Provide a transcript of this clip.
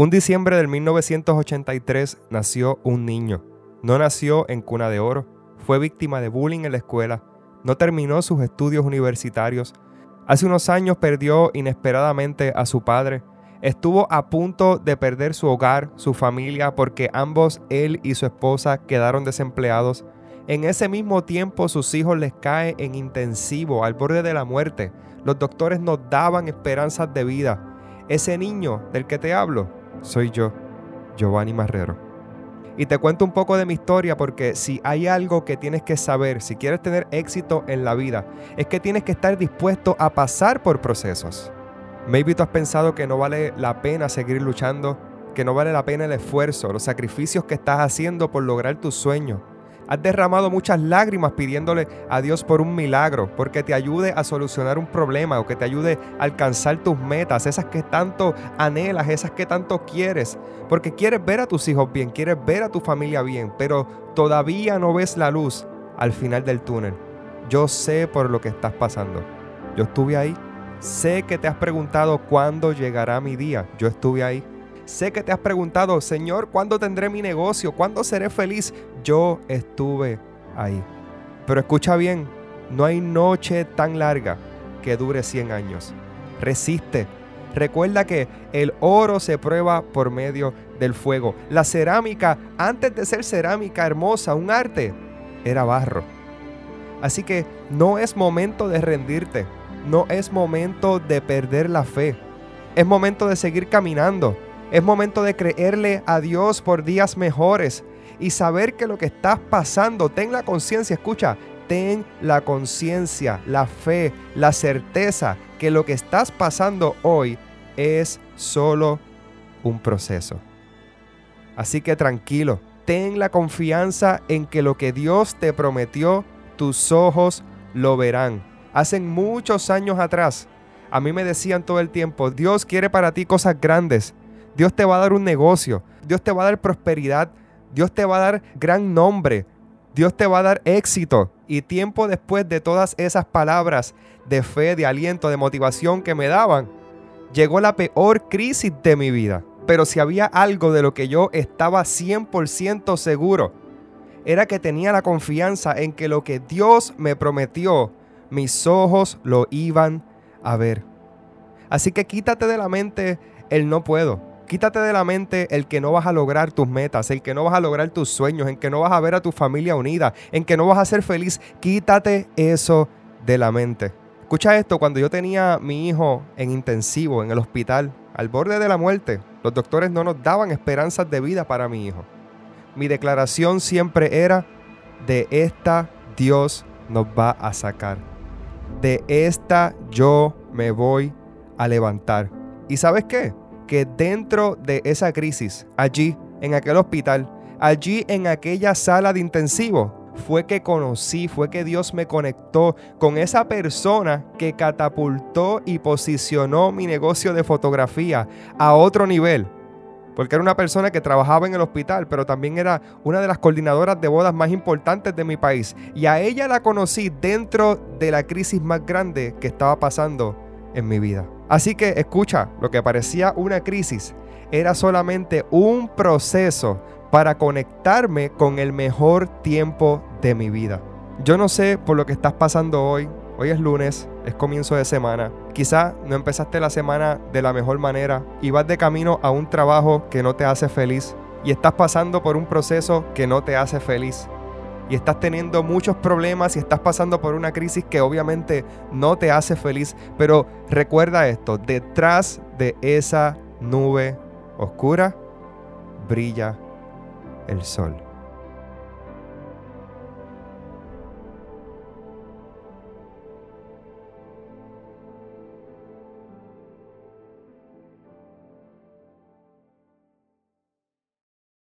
Un diciembre del 1983 nació un niño. No nació en cuna de oro, fue víctima de bullying en la escuela, no terminó sus estudios universitarios. Hace unos años perdió inesperadamente a su padre. Estuvo a punto de perder su hogar, su familia, porque ambos, él y su esposa, quedaron desempleados. En ese mismo tiempo sus hijos les caen en intensivo, al borde de la muerte. Los doctores nos daban esperanzas de vida. Ese niño del que te hablo soy yo, Giovanni Marrero. Y te cuento un poco de mi historia porque si hay algo que tienes que saber, si quieres tener éxito en la vida, es que tienes que estar dispuesto a pasar por procesos. Maybe tú has pensado que no vale la pena seguir luchando, que no vale la pena el esfuerzo, los sacrificios que estás haciendo por lograr tus sueños. Has derramado muchas lágrimas pidiéndole a Dios por un milagro, porque te ayude a solucionar un problema o que te ayude a alcanzar tus metas, esas que tanto anhelas, esas que tanto quieres, porque quieres ver a tus hijos bien, quieres ver a tu familia bien, pero todavía no ves la luz al final del túnel. Yo sé por lo que estás pasando. Yo estuve ahí. Sé que te has preguntado cuándo llegará mi día. Yo estuve ahí. Sé que te has preguntado, Señor, ¿cuándo tendré mi negocio? ¿Cuándo seré feliz? Yo estuve ahí. Pero escucha bien, no hay noche tan larga que dure 100 años. Resiste. Recuerda que el oro se prueba por medio del fuego. La cerámica, antes de ser cerámica hermosa, un arte, era barro. Así que no es momento de rendirte. No es momento de perder la fe. Es momento de seguir caminando es momento de creerle a Dios por días mejores y saber que lo que estás pasando, ten la conciencia, escucha, ten la conciencia, la fe, la certeza que lo que estás pasando hoy es solo un proceso. Así que tranquilo, ten la confianza en que lo que Dios te prometió, tus ojos lo verán. Hace muchos años atrás, a mí me decían todo el tiempo, Dios quiere para ti cosas grandes, Dios te va a dar un negocio, Dios te va a dar prosperidad, Dios te va a dar gran nombre, Dios te va a dar éxito. Y tiempo después de todas esas palabras de fe, de aliento, de motivación que me daban, llegó la peor crisis de mi vida. Pero si había algo de lo que yo estaba 100% seguro, era que tenía la confianza en que lo que Dios me prometió, mis ojos lo iban a ver. Así que quítate de la mente el no puedo. Quítate de la mente el que no vas a lograr tus metas, el que no vas a lograr tus sueños, en que no vas a ver a tu familia unida, en que no vas a ser feliz. Quítate eso de la mente. Escucha esto, cuando yo tenía mi hijo en intensivo, en el hospital, al borde de la muerte, los doctores no nos daban esperanzas de vida para mi hijo. Mi declaración siempre era, de esta Dios nos va a sacar. De esta yo me voy a levantar. ¿Y sabes qué? Que dentro de esa crisis, allí, en aquel hospital, allí en aquella sala de intensivo, fue que conocí, fue que Dios me conectó con esa persona que catapultó y posicionó mi negocio de fotografía a otro nivel. Porque era una persona que trabajaba en el hospital, pero también era una de las coordinadoras de bodas más importantes de mi país. Y a ella la conocí dentro de la crisis más grande que estaba pasando en mi vida. Así que escucha, lo que parecía una crisis era solamente un proceso para conectarme con el mejor tiempo de mi vida. Yo no sé por lo que estás pasando hoy. Hoy es lunes, es comienzo de semana. Quizá no empezaste la semana de la mejor manera y vas de camino a un trabajo que no te hace feliz y estás pasando por un proceso que no te hace feliz y estás teniendo muchos problemas y estás pasando por una crisis que obviamente no te hace feliz, pero recuerda esto, detrás de esa nube oscura brilla el sol.